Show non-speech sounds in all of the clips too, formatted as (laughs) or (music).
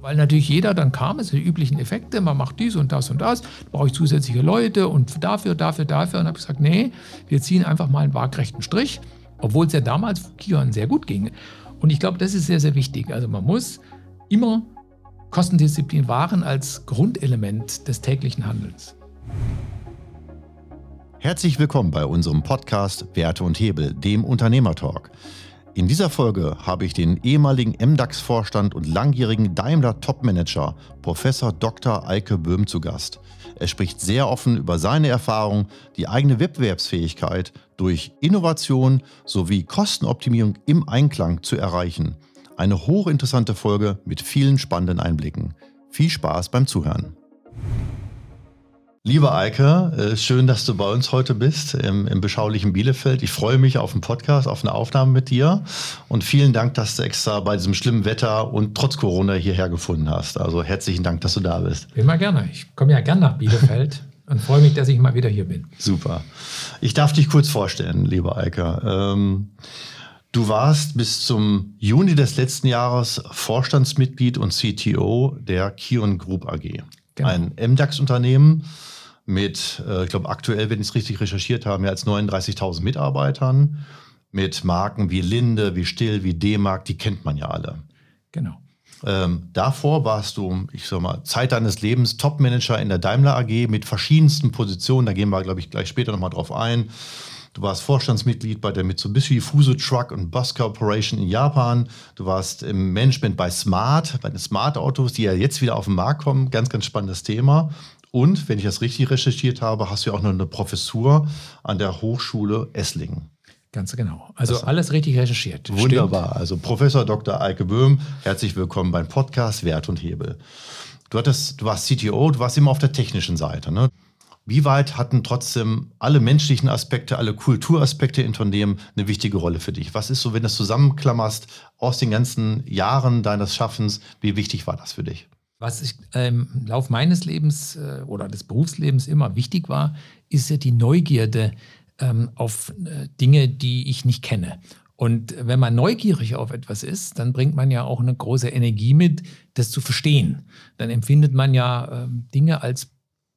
Weil natürlich jeder dann kam, es sind die üblichen Effekte, man macht dies und das und das, brauche ich zusätzliche Leute und dafür, dafür, dafür. Und habe ich gesagt, nee, wir ziehen einfach mal einen waagrechten Strich, obwohl es ja damals Kion sehr gut ging. Und ich glaube, das ist sehr, sehr wichtig. Also man muss immer Kostendisziplin wahren als Grundelement des täglichen Handelns. Herzlich willkommen bei unserem Podcast Werte und Hebel, dem Unternehmertalk. In dieser Folge habe ich den ehemaligen MDAX-Vorstand und langjährigen Daimler-Topmanager Professor Dr. Eike Böhm zu Gast. Er spricht sehr offen über seine Erfahrung, die eigene Wettbewerbsfähigkeit durch Innovation sowie Kostenoptimierung im Einklang zu erreichen. Eine hochinteressante Folge mit vielen spannenden Einblicken. Viel Spaß beim Zuhören. Lieber Eike, äh, schön, dass du bei uns heute bist im, im, beschaulichen Bielefeld. Ich freue mich auf einen Podcast, auf eine Aufnahme mit dir. Und vielen Dank, dass du extra bei diesem schlimmen Wetter und trotz Corona hierher gefunden hast. Also herzlichen Dank, dass du da bist. Immer gerne. Ich komme ja gerne nach Bielefeld (laughs) und freue mich, dass ich mal wieder hier bin. Super. Ich darf dich kurz vorstellen, lieber Eike. Ähm, Du warst bis zum Juni des letzten Jahres Vorstandsmitglied und CTO der Kion Group AG. Genau. Ein MDAX-Unternehmen mit, äh, ich glaube aktuell, wenn ich es richtig recherchiert habe, mehr als 39.000 Mitarbeitern, mit Marken wie Linde, wie Still, wie D-Mark, die kennt man ja alle. Genau. Ähm, davor warst du, ich sag mal, Zeit deines Lebens Topmanager in der Daimler AG mit verschiedensten Positionen. Da gehen wir, glaube ich, gleich später nochmal drauf ein. Du warst Vorstandsmitglied bei der Mitsubishi Fuso Truck und Bus Corporation in Japan. Du warst im Management bei Smart, bei den Smart Autos, die ja jetzt wieder auf den Markt kommen. Ganz, ganz spannendes Thema. Und wenn ich das richtig recherchiert habe, hast du ja auch noch eine Professur an der Hochschule Esslingen. Ganz genau. Also das alles richtig recherchiert. Wunderbar. Stimmt. Also Professor Dr. Eike Böhm, herzlich willkommen beim Podcast Wert und Hebel. Du, hattest, du warst CTO, du warst immer auf der technischen Seite. Ne? Wie weit hatten trotzdem alle menschlichen Aspekte, alle Kulturaspekte in Unternehmen eine wichtige Rolle für dich? Was ist so, wenn du das zusammenklammerst aus den ganzen Jahren deines Schaffens, wie wichtig war das für dich? Was ich, ähm, im Lauf meines Lebens äh, oder des Berufslebens immer wichtig war, ist ja die Neugierde ähm, auf äh, Dinge, die ich nicht kenne. Und wenn man neugierig auf etwas ist, dann bringt man ja auch eine große Energie mit, das zu verstehen. Dann empfindet man ja äh, Dinge als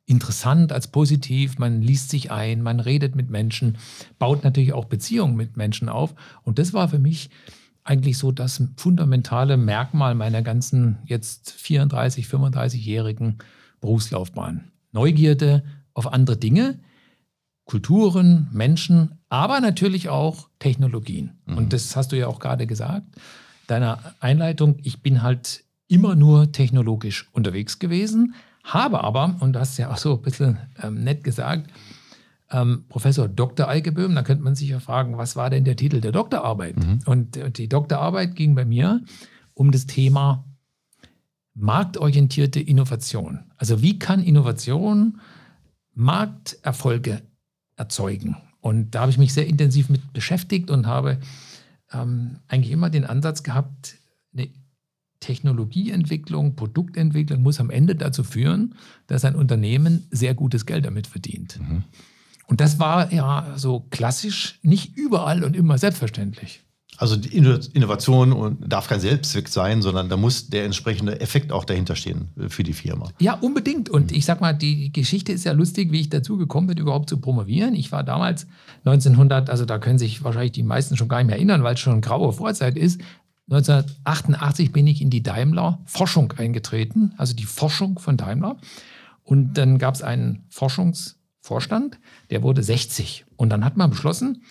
interessant, als positiv, man liest sich ein, man redet mit Menschen, baut natürlich auch Beziehungen mit Menschen auf. Und das war für mich eigentlich so das fundamentale Merkmal meiner ganzen jetzt 34, 35-jährigen Berufslaufbahn. Neugierde auf andere Dinge, Kulturen, Menschen, aber natürlich auch Technologien. Mhm. Und das hast du ja auch gerade gesagt. Deiner Einleitung, ich bin halt immer nur technologisch unterwegs gewesen, habe aber, und du hast ja auch so ein bisschen ähm, nett gesagt, ähm, Professor Dr. Eikeböhm, da könnte man sich ja fragen, was war denn der Titel der Doktorarbeit? Mhm. Und, und die Doktorarbeit ging bei mir um das Thema marktorientierte Innovation. Also wie kann Innovation Markterfolge erzeugen? Und da habe ich mich sehr intensiv mit beschäftigt und habe ähm, eigentlich immer den Ansatz gehabt, eine Technologieentwicklung, Produktentwicklung muss am Ende dazu führen, dass ein Unternehmen sehr gutes Geld damit verdient. Mhm. Und das war ja so klassisch nicht überall und immer selbstverständlich. Also die Innovation darf kein Selbstzweck sein, sondern da muss der entsprechende Effekt auch dahinter stehen äh, für die Firma. Ja, unbedingt. Und ich sag mal, die Geschichte ist ja lustig, wie ich dazu gekommen bin, überhaupt zu promovieren. Ich war damals 1900, also da können sich wahrscheinlich die meisten schon gar nicht mehr erinnern, weil es schon eine graue Vorzeit ist. 1988 bin ich in die Daimler Forschung eingetreten, also die Forschung von Daimler. Und dann gab es einen Forschungs- Vorstand, der wurde 60. Und dann hat man beschlossen,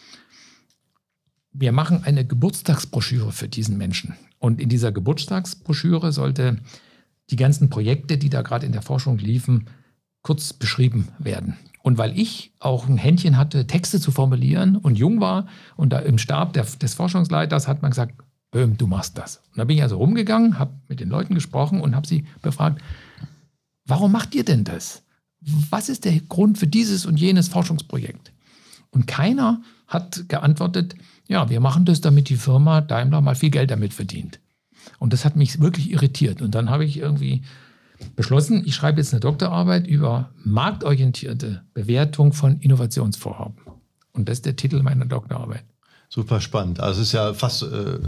wir machen eine Geburtstagsbroschüre für diesen Menschen. Und in dieser Geburtstagsbroschüre sollte die ganzen Projekte, die da gerade in der Forschung liefen, kurz beschrieben werden. Und weil ich auch ein Händchen hatte, Texte zu formulieren und jung war und da im Stab der, des Forschungsleiters hat man gesagt, Böhm, du machst das. Und da bin ich also rumgegangen, habe mit den Leuten gesprochen und habe sie befragt, warum macht ihr denn das? was ist der Grund für dieses und jenes Forschungsprojekt? Und keiner hat geantwortet, ja, wir machen das, damit die Firma Daimler mal viel Geld damit verdient. Und das hat mich wirklich irritiert. Und dann habe ich irgendwie beschlossen, ich schreibe jetzt eine Doktorarbeit über marktorientierte Bewertung von Innovationsvorhaben. Und das ist der Titel meiner Doktorarbeit. Super spannend. Also es ist ja fast äh,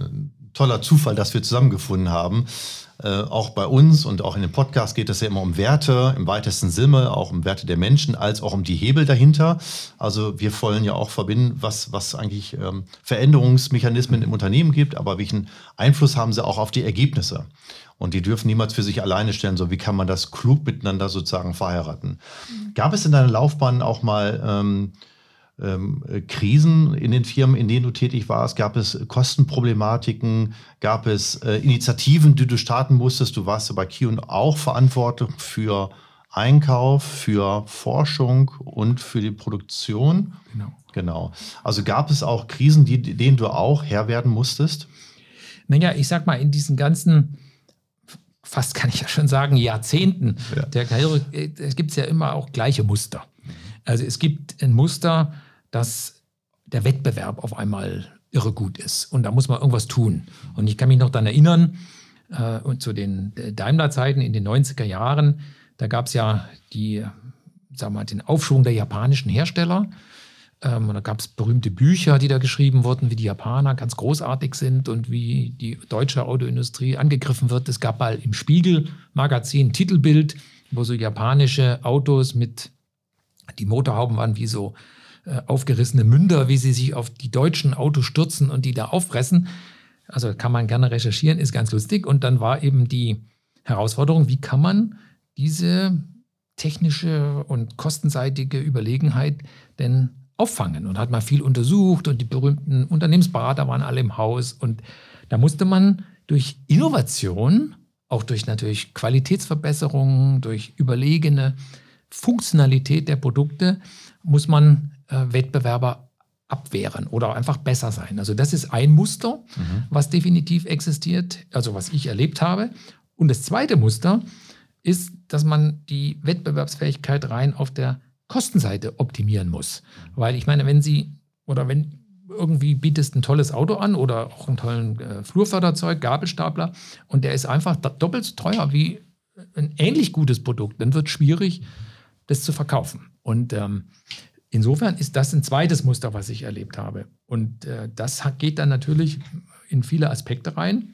toller Zufall, dass wir zusammengefunden haben. Äh, auch bei uns und auch in dem Podcast geht es ja immer um Werte im weitesten Sinne, auch um Werte der Menschen, als auch um die Hebel dahinter. Also wir wollen ja auch verbinden, was, was eigentlich ähm, Veränderungsmechanismen im Unternehmen gibt, aber welchen Einfluss haben sie auch auf die Ergebnisse. Und die dürfen niemals für sich alleine stellen, so wie kann man das klug miteinander sozusagen verheiraten. Mhm. Gab es in deiner Laufbahn auch mal ähm, ähm, Krisen in den Firmen, in denen du tätig warst? Gab es Kostenproblematiken? Gab es äh, Initiativen, die du starten musstest? Du warst bei Kion auch verantwortlich für Einkauf, für Forschung und für die Produktion. Genau. Genau. Also gab es auch Krisen, die, denen du auch Herr werden musstest? Naja, ich sag mal, in diesen ganzen fast kann ich ja schon sagen, Jahrzehnten ja. der Karriere äh, gibt es ja immer auch gleiche Muster. Also es gibt ein Muster, dass der Wettbewerb auf einmal irre gut ist und da muss man irgendwas tun. Und ich kann mich noch daran erinnern, äh, und zu den Daimler-Zeiten in den 90er Jahren, da gab es ja die, sagen mal, den Aufschwung der japanischen Hersteller. Ähm, da gab es berühmte Bücher, die da geschrieben wurden, wie die Japaner ganz großartig sind und wie die deutsche Autoindustrie angegriffen wird. Es gab mal im Spiegel-Magazin Titelbild, wo so japanische Autos mit, die Motorhauben waren wie so äh, aufgerissene Münder, wie sie sich auf die deutschen Autos stürzen und die da auffressen. Also kann man gerne recherchieren, ist ganz lustig. Und dann war eben die Herausforderung, wie kann man diese technische und kostenseitige Überlegenheit denn auffangen und hat mal viel untersucht und die berühmten Unternehmensberater waren alle im Haus und da musste man durch Innovation, auch durch natürlich Qualitätsverbesserungen, durch überlegene Funktionalität der Produkte, muss man Wettbewerber abwehren oder einfach besser sein. Also das ist ein Muster, mhm. was definitiv existiert, also was ich erlebt habe. Und das zweite Muster ist, dass man die Wettbewerbsfähigkeit rein auf der Kostenseite optimieren muss. Weil ich meine, wenn Sie oder wenn irgendwie bietest ein tolles Auto an oder auch einen tollen äh, Flurförderzeug, Gabelstapler und der ist einfach doppelt so teuer wie ein ähnlich gutes Produkt, dann wird es schwierig, das zu verkaufen. Und ähm, insofern ist das ein zweites Muster, was ich erlebt habe. Und äh, das geht dann natürlich in viele Aspekte rein.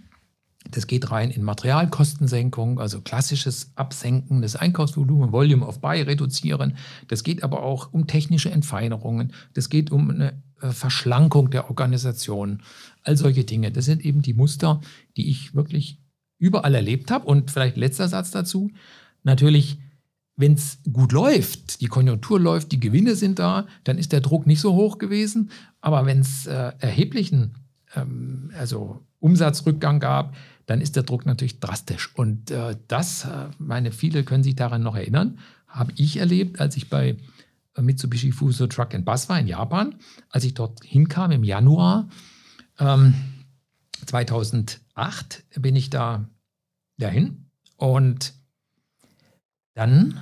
Das geht rein in Materialkostensenkung, also klassisches Absenken des Einkaufsvolumens, Volume of Buy reduzieren. Das geht aber auch um technische Entfeinerungen. Das geht um eine äh, Verschlankung der Organisation. All solche Dinge. Das sind eben die Muster, die ich wirklich überall erlebt habe. Und vielleicht letzter Satz dazu. Natürlich, wenn es gut läuft, die Konjunktur läuft, die Gewinne sind da, dann ist der Druck nicht so hoch gewesen. Aber wenn es äh, erheblichen ähm, also Umsatzrückgang gab, dann ist der Druck natürlich drastisch. Und äh, das, äh, meine viele können sich daran noch erinnern, habe ich erlebt, als ich bei äh, Mitsubishi Fuso Truck and Bus war in Japan, als ich dort hinkam im Januar ähm, 2008 bin ich da dahin und dann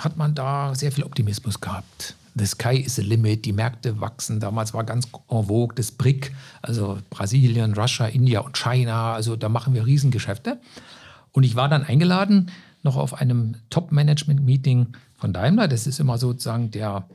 hat man da sehr viel Optimismus gehabt the sky is the limit, die Märkte wachsen. Damals war ganz en vogue das BRIC, also Brasilien, Russia, India und China. Also da machen wir Riesengeschäfte. Und ich war dann eingeladen noch auf einem Top-Management-Meeting von Daimler. Das ist immer sozusagen der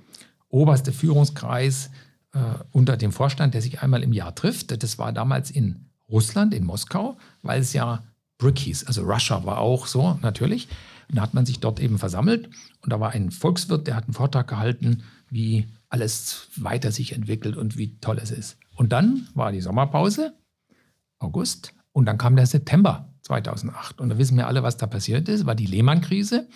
oberste Führungskreis äh, unter dem Vorstand, der sich einmal im Jahr trifft. Das war damals in Russland, in Moskau, weil es ja BRIC hieß. Also Russia war auch so natürlich. Und da hat man sich dort eben versammelt und da war ein Volkswirt, der hat einen Vortrag gehalten, wie alles weiter sich entwickelt und wie toll es ist. Und dann war die Sommerpause, August, und dann kam der September 2008. Und da wissen wir alle, was da passiert ist, war die Lehman-Krise.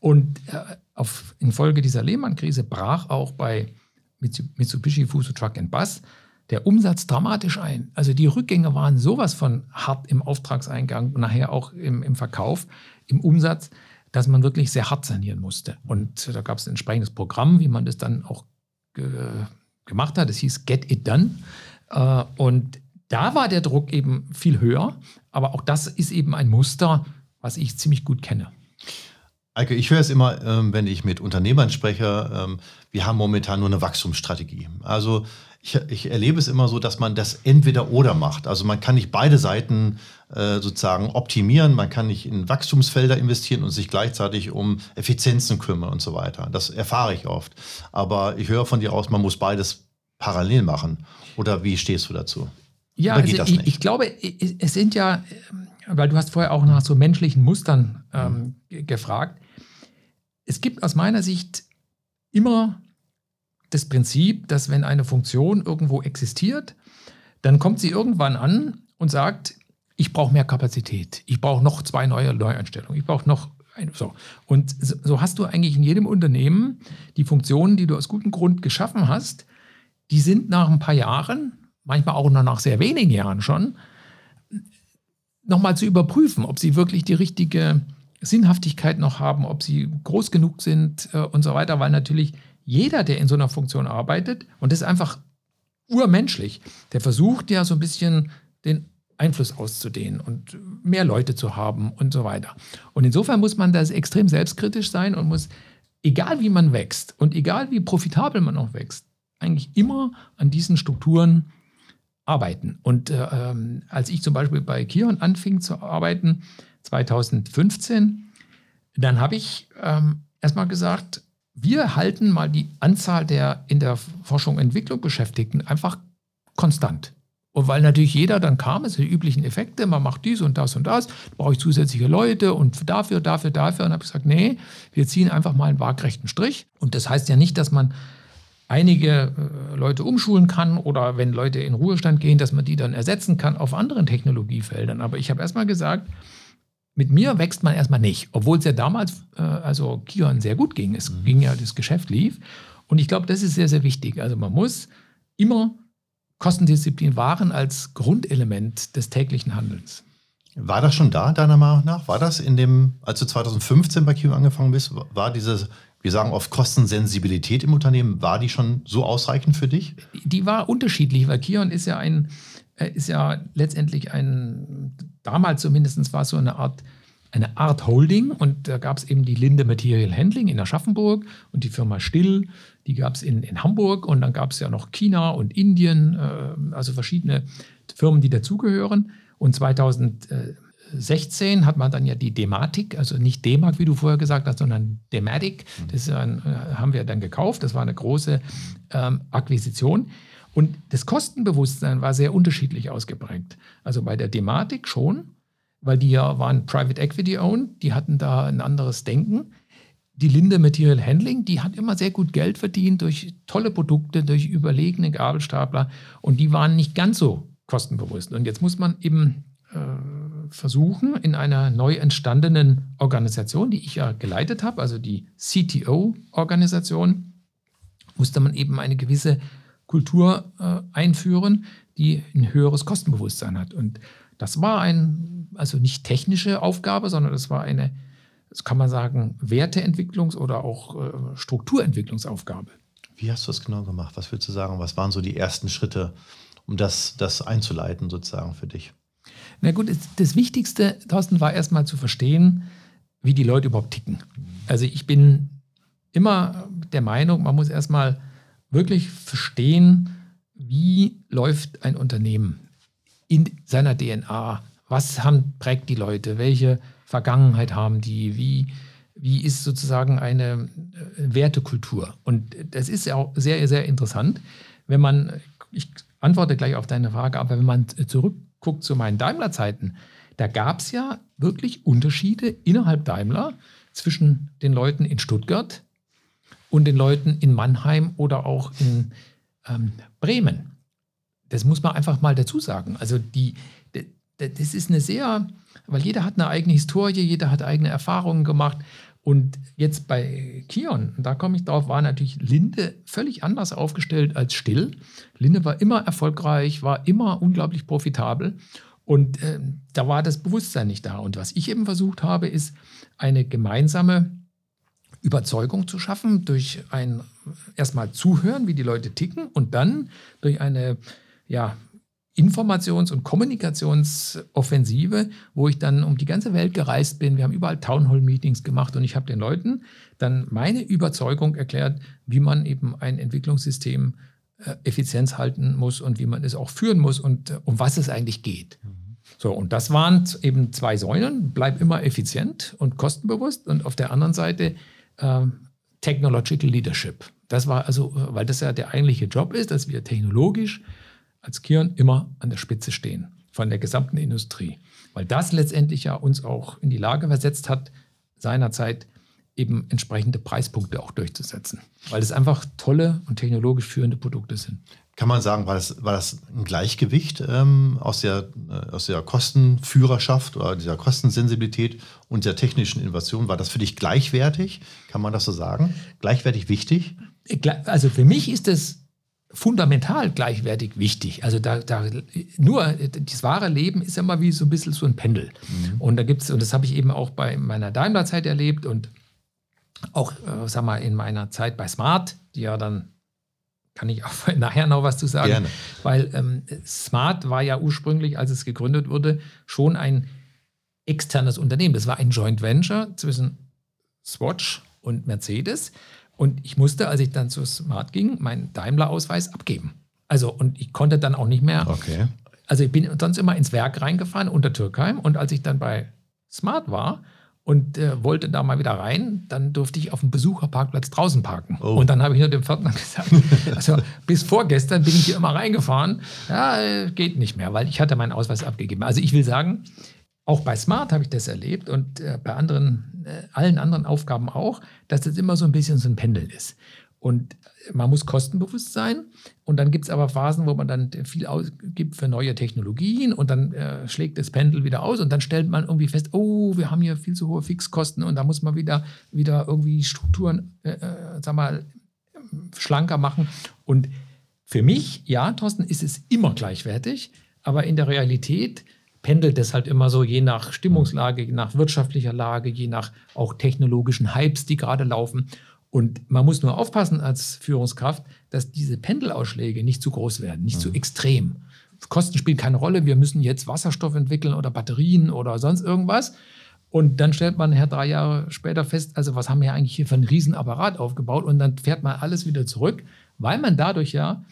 Und äh, auf, infolge dieser Lehman-Krise brach auch bei Mitsubishi Fuso Truck and Bus der Umsatz dramatisch ein. Also die Rückgänge waren sowas von hart im Auftragseingang und nachher auch im, im Verkauf, im Umsatz, dass man wirklich sehr hart sanieren musste. Und da gab es ein entsprechendes Programm, wie man das dann auch ge gemacht hat. Das hieß Get It Done. Äh, und da war der Druck eben viel höher. Aber auch das ist eben ein Muster, was ich ziemlich gut kenne. Eike, ich höre es immer, ähm, wenn ich mit Unternehmern spreche, ähm, wir haben momentan nur eine Wachstumsstrategie. Also ich, ich erlebe es immer so, dass man das entweder oder macht. Also man kann nicht beide Seiten äh, sozusagen optimieren, man kann nicht in Wachstumsfelder investieren und sich gleichzeitig um Effizienzen kümmern und so weiter. Das erfahre ich oft. Aber ich höre von dir aus, man muss beides parallel machen. Oder wie stehst du dazu? Ja, also ich, ich glaube, es sind ja, weil du hast vorher auch nach so menschlichen Mustern ähm, ge- gefragt. Es gibt aus meiner Sicht immer das Prinzip, dass wenn eine Funktion irgendwo existiert, dann kommt sie irgendwann an und sagt, ich brauche mehr Kapazität, ich brauche noch zwei neue Neueinstellungen, ich brauche noch ein, so. Und so, hast du eigentlich in jedem Unternehmen die Funktionen, die du aus gutem Grund geschaffen hast, die sind nach ein paar Jahren, manchmal auch nur nach sehr wenigen Jahren schon, nochmal zu überprüfen, ob sie wirklich die richtige Sinnhaftigkeit noch haben, ob sie groß genug sind äh, und so weiter, weil natürlich jeder, der in so einer Funktion arbeitet, und das ist einfach urmenschlich, der versucht ja so ein bisschen den Einfluss auszudehnen und mehr Leute zu haben und so weiter. Und insofern muss man da extrem selbstkritisch sein und muss, egal wie man wächst und egal wie profitabel man auch wächst, eigentlich immer an diesen Strukturen arbeiten. Und äh, ähm, als ich zum Beispiel bei Kion anfing zu arbeiten, 2015, dann habe ich ähm, erstmal gesagt, wir halten mal die Anzahl der in der Forschung und Entwicklung Beschäftigten einfach konstant. Und weil natürlich jeder dann kam, es sind die üblichen Effekte, man macht dies und das und das, brauche ich zusätzliche Leute und dafür, dafür, dafür. Und habe ich gesagt, nee, wir ziehen einfach mal einen waagrechten Strich. Und das heißt ja nicht, dass man einige äh, Leute umschulen kann oder wenn Leute in Ruhestand gehen, dass man die dann ersetzen kann auf anderen Technologiefeldern. Aber ich habe erstmal gesagt, mit mir wächst man erstmal nicht, obwohl es ja damals, äh, also Kion sehr gut ging. Es Mhm. ging ja, das Geschäft lief. Und ich glaube, das ist sehr, sehr wichtig. Also man muss immer Kostendisziplin wahren als Grundelement des täglichen Handelns. War das schon da, deiner Meinung nach? War das in dem, als du 2015 bei Q angefangen bist, war diese, wir sagen oft Kostensensibilität im Unternehmen, war die schon so ausreichend für dich? Die war unterschiedlich, weil Kion ist ja ein, äh, ist ja letztendlich ein, damals zumindest war es so eine Art, eine Art Holding und da gab es eben die Linde Material Handling in Aschaffenburg und die Firma Still, die gab es in, in Hamburg und dann gab es ja noch China und Indien, äh, also verschiedene Firmen, die dazugehören. Und 2016 hat man dann ja die Dematik, also nicht D-Mark, wie du vorher gesagt hast, sondern Dematic. Das ein, äh, haben wir dann gekauft. Das war eine große ähm, Akquisition. Und das Kostenbewusstsein war sehr unterschiedlich ausgeprägt. Also bei der Dematik schon, weil die ja waren Private Equity owned, die hatten da ein anderes Denken. Die Linde Material Handling, die hat immer sehr gut Geld verdient durch tolle Produkte, durch überlegene Gabelstapler und die waren nicht ganz so kostenbewusst. Und jetzt muss man eben äh, versuchen, in einer neu entstandenen Organisation, die ich ja geleitet habe, also die CTO-Organisation, musste man eben eine gewisse Kultur äh, einführen, die ein höheres Kostenbewusstsein hat. Und das war ein, also nicht technische Aufgabe, sondern das war eine, das kann man sagen, Werteentwicklungs- oder auch äh, Strukturentwicklungsaufgabe. Wie hast du das genau gemacht? Was würdest du sagen? Was waren so die ersten Schritte, um das, das einzuleiten, sozusagen für dich? Na gut, das, das Wichtigste, Thorsten, war erstmal zu verstehen, wie die Leute überhaupt ticken. Also ich bin immer der Meinung, man muss erstmal wirklich verstehen, wie läuft ein Unternehmen in seiner DNA. Was haben, prägt die Leute? Welche Vergangenheit haben die? Wie, wie ist sozusagen eine äh, Wertekultur? Und das ist ja auch sehr, sehr interessant, wenn man, ich antworte gleich auf deine Frage, aber wenn man zurückguckt zu meinen Daimler-Zeiten, da gab es ja wirklich Unterschiede innerhalb Daimler zwischen den Leuten in Stuttgart und den Leuten in Mannheim oder auch in ähm, Bremen. Das muss man einfach mal dazu sagen. Also die, das ist eine sehr, weil jeder hat eine eigene Historie, jeder hat eigene Erfahrungen gemacht. Und jetzt bei Kion, da komme ich drauf, war natürlich Linde völlig anders aufgestellt als Still. Linde war immer erfolgreich, war immer unglaublich profitabel. Und äh, da war das Bewusstsein nicht da. Und was ich eben versucht habe, ist eine gemeinsame Überzeugung zu schaffen durch ein erstmal Zuhören, wie die Leute ticken und dann durch eine ja, Informations- und Kommunikationsoffensive, wo ich dann um die ganze Welt gereist bin. Wir haben überall Townhall-Meetings gemacht und ich habe den Leuten dann meine Überzeugung erklärt, wie man eben ein Entwicklungssystem äh, Effizienz halten muss und wie man es auch führen muss und äh, um was es eigentlich geht. So, und das waren eben zwei Säulen. Bleib immer effizient und kostenbewusst und auf der anderen Seite ähm, Technological Leadership. Das war also, weil das ja der eigentliche Job ist, dass wir technologisch als Kion immer an der Spitze stehen von der gesamten Industrie. Weil das letztendlich ja uns auch in die Lage versetzt hat, seinerzeit eben entsprechende Preispunkte auch durchzusetzen. Weil es einfach tolle und technologisch führende Produkte sind. Kann man sagen, war das, war das ein Gleichgewicht ähm, aus, der, äh, aus der Kostenführerschaft oder dieser Kostensensibilität und der technischen Innovation? War das für dich gleichwertig? Kann man das so sagen? Gleichwertig wichtig? Also für mich ist es fundamental gleichwertig wichtig. Also da, da nur das wahre Leben ist immer wie so ein bisschen so ein Pendel. Mhm. Und da gibt's, und das habe ich eben auch bei meiner Daimler-Zeit erlebt und auch, äh, sag mal, in meiner Zeit bei Smart, die ja dann kann ich auch (laughs) nachher noch was zu sagen, Gerne. weil ähm, Smart war ja ursprünglich, als es gegründet wurde, schon ein externes Unternehmen. Das war ein Joint Venture zwischen Swatch und Mercedes. Und ich musste, als ich dann zu Smart ging, meinen Daimler-Ausweis abgeben. Also, und ich konnte dann auch nicht mehr. Okay. Also, ich bin sonst immer ins Werk reingefahren unter Türkheim. Und als ich dann bei Smart war, und äh, wollte da mal wieder rein, dann durfte ich auf dem Besucherparkplatz draußen parken. Oh. Und dann habe ich nur dem Pförtner (laughs) gesagt, also bis vorgestern bin ich hier immer reingefahren. Ja, äh, geht nicht mehr, weil ich hatte meinen Ausweis abgegeben. Also ich will sagen, auch bei Smart habe ich das erlebt und äh, bei anderen, äh, allen anderen Aufgaben auch, dass das immer so ein bisschen so ein Pendel ist. Und man muss kostenbewusst sein. Und dann gibt es aber Phasen, wo man dann viel ausgibt für neue Technologien und dann äh, schlägt das Pendel wieder aus und dann stellt man irgendwie fest, oh, wir haben hier viel zu hohe Fixkosten und da muss man wieder, wieder irgendwie Strukturen, äh, äh sag mal, schlanker machen. Und für mich, ja, Thorsten, ist es immer gleichwertig, aber in der Realität pendelt es halt immer so, je nach Stimmungslage, je nach wirtschaftlicher Lage, je nach auch technologischen Hypes, die gerade laufen. Und man muss nur aufpassen als Führungskraft, dass diese Pendelausschläge nicht zu groß werden, nicht mhm. zu extrem. Kosten spielen keine Rolle. Wir müssen jetzt Wasserstoff entwickeln oder Batterien oder sonst irgendwas. Und dann stellt man ja drei Jahre später fest, also was haben wir eigentlich hier für einen Riesenapparat aufgebaut? Und dann fährt man alles wieder zurück, weil man dadurch ja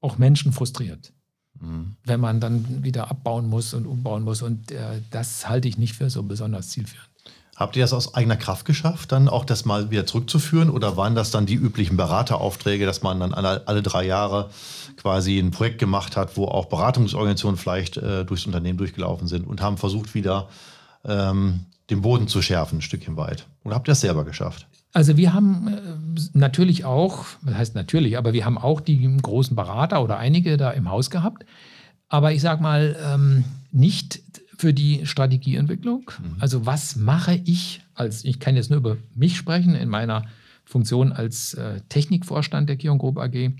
auch Menschen frustriert. Mhm. Wenn man dann wieder abbauen muss und umbauen muss. Und äh, das halte ich nicht für so besonders zielführend. Habt ihr das aus eigener Kraft geschafft, dann auch das mal wieder zurückzuführen? Oder waren das dann die üblichen Beraterauftträge, dass man dann alle, drei Jahre quasi ein Projekt gemacht hat, wo auch Beratungsorganisationen vielleicht äh, durchs Unternehmen durchgelaufen sind und haben versucht, wieder ähm, den Boden zu schärfen, ein Stückchen weit? Oder habt ihr das selber geschafft? Also wir haben äh, natürlich auch, das heißt natürlich, aber wir haben auch die großen Berater oder einige da im Haus gehabt. Aber ich sage mal, ähm, nicht für die Strategieentwicklung. Mhm. Also was mache ich als, ich kann jetzt nur über mich sprechen, in meiner Funktion als äh, Technikvorstand der Kion Group AG,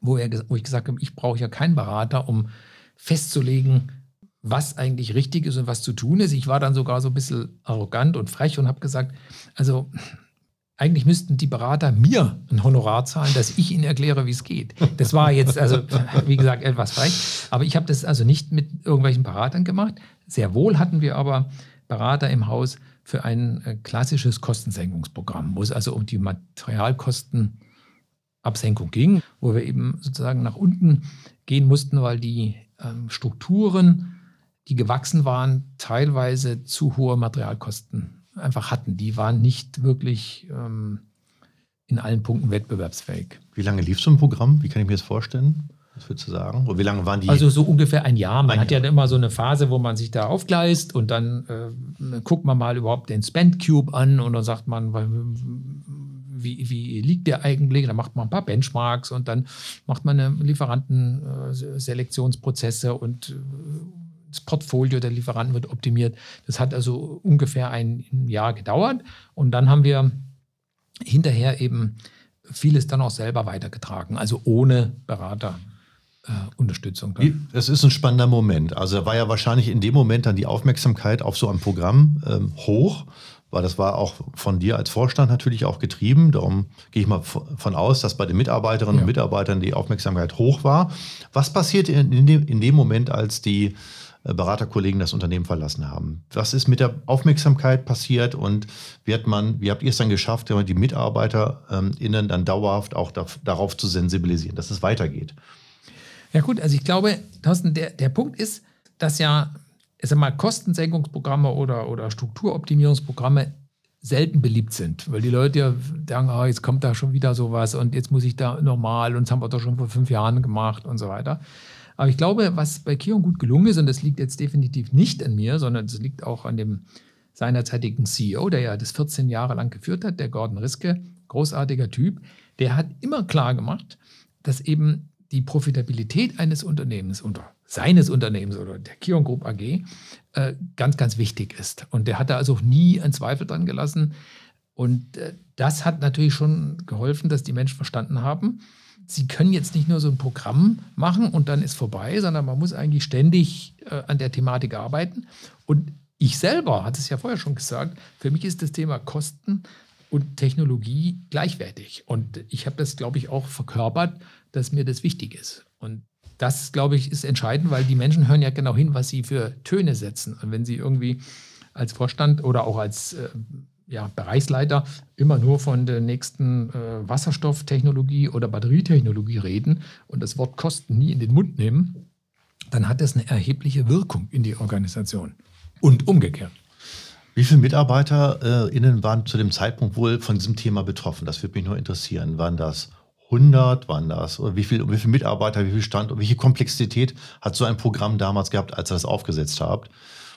wo, er, wo ich gesagt habe, ich brauche ja keinen Berater, um festzulegen, was eigentlich richtig ist und was zu tun ist. Ich war dann sogar so ein bisschen arrogant und frech und habe gesagt, also eigentlich müssten die Berater mir ein Honorar zahlen, dass ich ihnen erkläre, wie es geht. Das war jetzt, also wie gesagt, etwas frech. Aber ich habe das also nicht mit irgendwelchen Beratern gemacht, sehr wohl hatten wir aber Berater im Haus für ein äh, klassisches Kostensenkungsprogramm, wo es also um die Materialkostenabsenkung ging, wo wir eben sozusagen nach unten gehen mussten, weil die ähm, Strukturen, die gewachsen waren, teilweise zu hohe Materialkosten einfach hatten. Die waren nicht wirklich ähm, in allen Punkten wettbewerbsfähig. Wie lange lief so ein Programm? Wie kann ich mir das vorstellen? Was würdest du sagen? Und wie lange waren die? Also so ungefähr ein Jahr. Man ein hat Jahr. ja immer so eine Phase, wo man sich da aufgleist und dann äh, guckt man mal überhaupt den Spend Cube an und dann sagt man, wie, wie liegt der eigentlich? Dann macht man ein paar Benchmarks und dann macht man eine Lieferantenselektionsprozesse und äh, das Portfolio der Lieferanten wird optimiert. Das hat also ungefähr ein Jahr gedauert und dann haben wir hinterher eben vieles dann auch selber weitergetragen, also ohne Berater äh, Unterstützung. Dann. Es ist ein spannender Moment. Also da war ja wahrscheinlich in dem Moment dann die Aufmerksamkeit auf so ein Programm ähm, hoch, weil das war auch von dir als Vorstand natürlich auch getrieben. Darum gehe ich mal von aus, dass bei den Mitarbeiterinnen ja. und Mitarbeitern die Aufmerksamkeit hoch war. Was passiert in, dem, in dem Moment, als die Beraterkollegen das Unternehmen verlassen haben. Was ist mit der Aufmerksamkeit passiert und wie, hat man, wie habt ihr es dann geschafft, die MitarbeiterInnen dann dauerhaft auch darauf zu sensibilisieren, dass es weitergeht? Ja gut, also ich glaube, Thorsten, der, der Punkt ist, dass ja ich sag mal, Kostensenkungsprogramme oder, oder Strukturoptimierungsprogramme selten beliebt sind, weil die Leute ja denken, oh, jetzt kommt da schon wieder sowas und jetzt muss ich da normal und das haben wir doch schon vor fünf Jahren gemacht und so weiter. Aber ich glaube, was bei Kion gut gelungen ist, und das liegt jetzt definitiv nicht an mir, sondern es liegt auch an dem seinerzeitigen CEO, der ja das 14 Jahre lang geführt hat, der Gordon Riske, großartiger Typ, der hat immer klar gemacht, dass eben die Profitabilität eines Unternehmens oder seines Unternehmens oder der Kion Group AG äh, ganz, ganz wichtig ist. Und der hat da also nie einen Zweifel dran gelassen. Und äh, das hat natürlich schon geholfen, dass die Menschen verstanden haben, sie können jetzt nicht nur so ein Programm machen und dann ist vorbei, sondern man muss eigentlich ständig äh, an der Thematik arbeiten. Und ich selber, hatte es ja vorher schon gesagt, für mich ist das Thema Kosten und Technologie gleichwertig. Und ich habe das, glaube ich, auch verkörpert, dass mir das wichtig ist. Und das, glaube ich, ist entscheidend, weil die Menschen hören ja genau hin, was sie für Töne setzen. Und wenn sie irgendwie als Vorstand oder auch als äh, ja, Bereichsleiter immer nur von der nächsten äh, Wasserstofftechnologie oder Batterietechnologie reden und das Wort Kosten nie in den Mund nehmen, dann hat das eine erhebliche Wirkung in die Organisation. Und umgekehrt. Wie viele MitarbeiterInnen waren zu dem Zeitpunkt wohl von diesem Thema betroffen? Das würde mich nur interessieren. Waren das 100? Waren das? Oder wie, viel, wie viele Mitarbeiter, wie viel Stand, welche Komplexität hat so ein Programm damals gehabt, als ihr das aufgesetzt habt?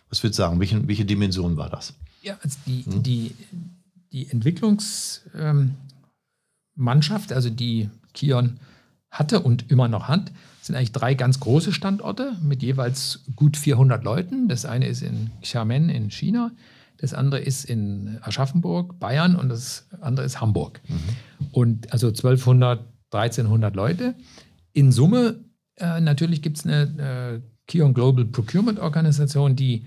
Was würdest du sagen? Welche, welche Dimension war das? Ja, also die, hm? die, die Entwicklungsmannschaft, also die Kion hatte und immer noch hat, sind eigentlich drei ganz große Standorte mit jeweils gut 400 Leuten. Das eine ist in Xiamen in China, das andere ist in Aschaffenburg, Bayern und das andere ist Hamburg. Mhm. Und also 1200, 1300 Leute. In Summe äh, natürlich gibt es eine äh, Kion Global Procurement Organisation, die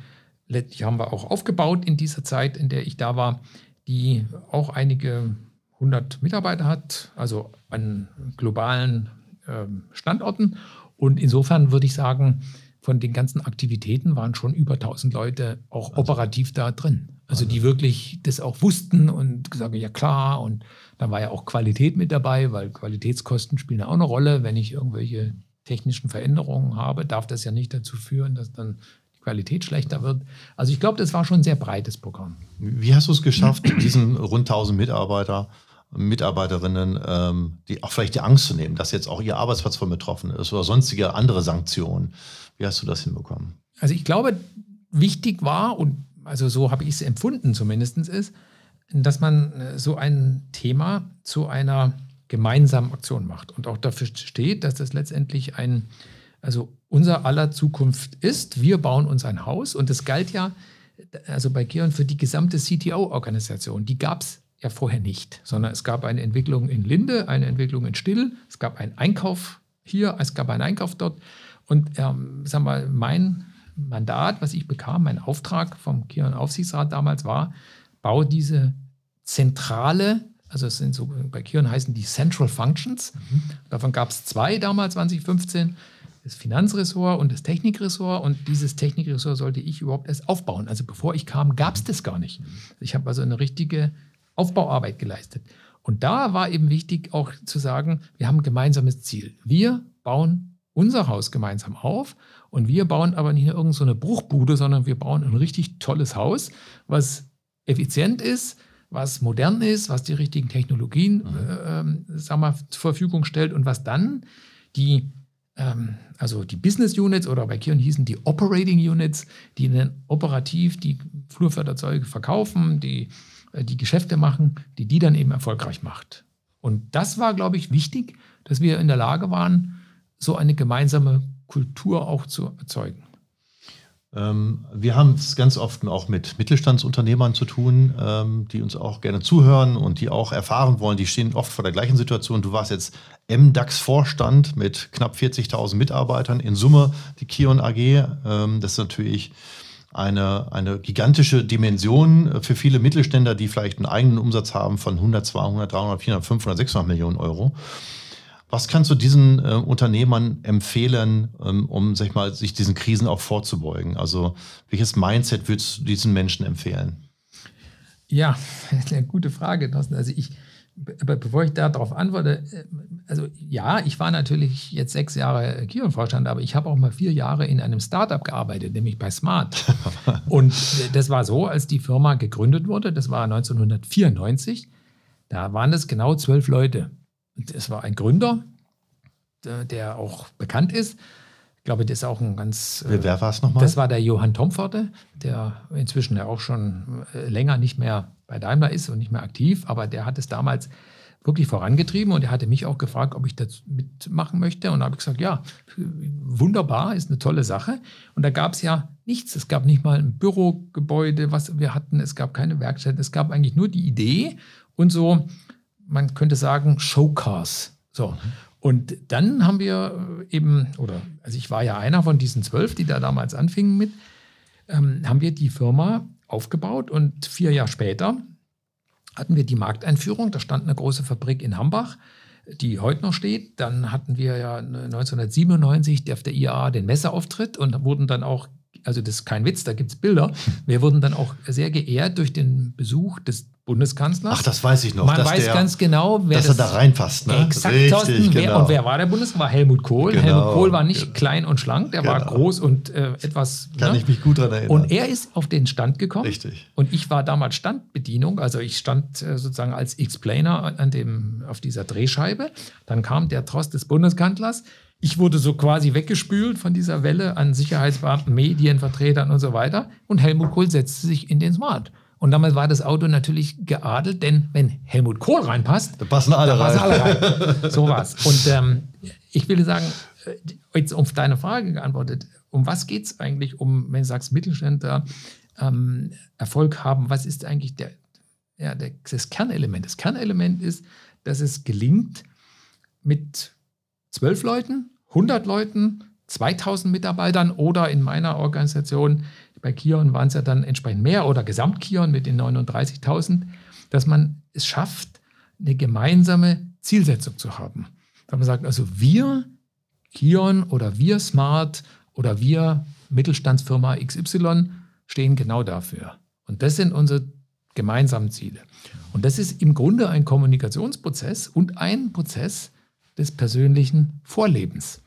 die haben wir auch aufgebaut in dieser Zeit, in der ich da war, die auch einige hundert Mitarbeiter hat, also an globalen äh, Standorten. Und insofern würde ich sagen, von den ganzen Aktivitäten waren schon über 1000 Leute auch also, operativ da drin. Also die wirklich das auch wussten und gesagt, ja klar. Und dann war ja auch Qualität mit dabei, weil Qualitätskosten spielen ja auch eine Rolle. Wenn ich irgendwelche technischen Veränderungen habe, darf das ja nicht dazu führen, dass dann Qualität schlechter wird. Also ich glaube, das war schon ein sehr breites Programm. Wie hast du es geschafft, (clears throat) diesen rund 1000 Mitarbeiter, Mitarbeiterinnen, ähm, die auch vielleicht die Angst zu nehmen, dass jetzt auch ihr Arbeitsplatz von betroffen ist oder sonstige andere Sanktionen? Wie hast du das hinbekommen? Also ich glaube, wichtig war und also so habe ich es empfunden zumindest ist, dass man äh, so ein Thema zu einer gemeinsamen Aktion macht und auch dafür steht, dass das letztendlich ein also unser aller Zukunft ist. Wir bauen uns ein Haus und das galt ja, also bei Kion für die gesamte CTO-Organisation. Die gab es ja vorher nicht, sondern es gab eine Entwicklung in Linde, eine Entwicklung in Still, es gab einen Einkauf hier, es gab einen Einkauf dort. Und ähm, sagen wir, mein Mandat, was ich bekam, mein Auftrag vom Kion Aufsichtsrat damals war, bau diese zentrale, also es sind so, bei Kion heißen die Central Functions. Mhm. Davon gab es zwei damals, 2015 das Finanzressort und das Technikressort und dieses Technikressort sollte ich überhaupt erst aufbauen. Also bevor ich kam, gab es das gar nicht. Ich habe also eine richtige Aufbauarbeit geleistet. Und da war eben wichtig auch zu sagen, wir haben ein gemeinsames Ziel. Wir bauen unser Haus gemeinsam auf und wir bauen aber nicht nur irgendeine so Bruchbude, sondern wir bauen ein richtig tolles Haus, was effizient ist, was modern ist, was die richtigen Technologien mhm. äh, sagen wir, zur Verfügung stellt und was dann die ähm, also die Business Units oder bei Kion hießen die Operating Units, die dann operativ die Flurförderzeuge verkaufen, die äh, die Geschäfte machen, die die dann eben erfolgreich macht. Und das war, glaube ich, wichtig, dass wir in der Lage waren, so eine gemeinsame Kultur auch zu erzeugen. Ähm, wir haben es ganz oft auch mit Mittelstandsunternehmern zu tun, ähm, die uns auch gerne zuhören und die auch erfahren wollen. Die stehen oft vor der gleichen Situation. Du warst jetzt MDAX-Vorstand mit knapp 40.000 Mitarbeitern in Summe, die Kion AG. Ähm, das ist natürlich eine, eine gigantische Dimension für viele Mittelständler, die vielleicht einen eigenen Umsatz haben von 100, 200, 300, 400, 500, 600 Millionen Euro. Was kannst du diesen äh, Unternehmern empfehlen, ähm, um sag ich mal, sich diesen Krisen auch vorzubeugen? Also welches Mindset würdest du diesen Menschen empfehlen? Ja, (laughs) eine gute Frage, Thorsten. Also ich, bevor ich darauf antworte, äh, also ja, ich war natürlich jetzt sechs Jahre Kion-Vorstand, aber ich habe auch mal vier Jahre in einem Startup gearbeitet, nämlich bei Smart. (laughs) Und das war so, als die Firma gegründet wurde, das war 1994, da waren das genau zwölf Leute. Es war ein Gründer, der auch bekannt ist, Ich glaube, das ist auch ein ganz. Wer, wer war es nochmal? Das war der Johann Tomforte, der inzwischen ja auch schon äh, länger nicht mehr bei Daimler ist und nicht mehr aktiv, aber der hat es damals wirklich vorangetrieben und er hatte mich auch gefragt, ob ich das mitmachen möchte. Und da habe ich gesagt, ja, wunderbar, ist eine tolle Sache. Und da gab es ja nichts. Es gab nicht mal ein Bürogebäude, was wir hatten. Es gab keine Werkstätten. Es gab eigentlich nur die Idee und so, man könnte sagen, Showcars. So. Und dann haben wir eben, oder also ich war ja einer von diesen zwölf, die da damals anfingen mit, ähm, haben wir die Firma aufgebaut und vier Jahre später hatten wir die Markteinführung. Da stand eine große Fabrik in Hambach, die heute noch steht. Dann hatten wir ja 1997 auf der IAA den Messeauftritt und wurden dann auch also das ist kein Witz, da gibt es Bilder. Wir wurden dann auch sehr geehrt durch den Besuch des Bundeskanzlers. Ach, das weiß ich noch. Man weiß der, ganz genau, wer dass das er da reinpasst. Ne? Exakt, Richtig, Thorsten, wer, genau. Und wer war der Bundeskanzler? War Helmut Kohl. Genau, Helmut Kohl war nicht genau. klein und schlank, der genau. war groß und äh, etwas. Kann ne? ich mich gut daran erinnern. Und er ist auf den Stand gekommen. Richtig. Und ich war damals Standbedienung, also ich stand äh, sozusagen als Explainer an dem, auf dieser Drehscheibe. Dann kam der Trost des Bundeskanzlers ich wurde so quasi weggespült von dieser Welle an Sicherheitsbeamten, Medienvertretern und so weiter. Und Helmut Kohl setzte sich in den Smart. Und damals war das Auto natürlich geadelt, denn wenn Helmut Kohl reinpasst, da passen alle, rein. alle rein. (laughs) so war's. Und ähm, ich will sagen, äh, jetzt auf deine Frage geantwortet, um was geht es eigentlich, um, wenn du sagst, Mittelständler ähm, Erfolg haben, was ist eigentlich der, ja, der, das Kernelement? Das Kernelement ist, dass es gelingt, mit zwölf Leuten 100 Leuten, 2000 Mitarbeitern oder in meiner Organisation, bei Kion waren es ja dann entsprechend mehr oder Gesamtkion mit den 39.000, dass man es schafft, eine gemeinsame Zielsetzung zu haben. Dass man sagt, also wir Kion oder wir Smart oder wir Mittelstandsfirma XY stehen genau dafür. Und das sind unsere gemeinsamen Ziele. Und das ist im Grunde ein Kommunikationsprozess und ein Prozess des persönlichen Vorlebens.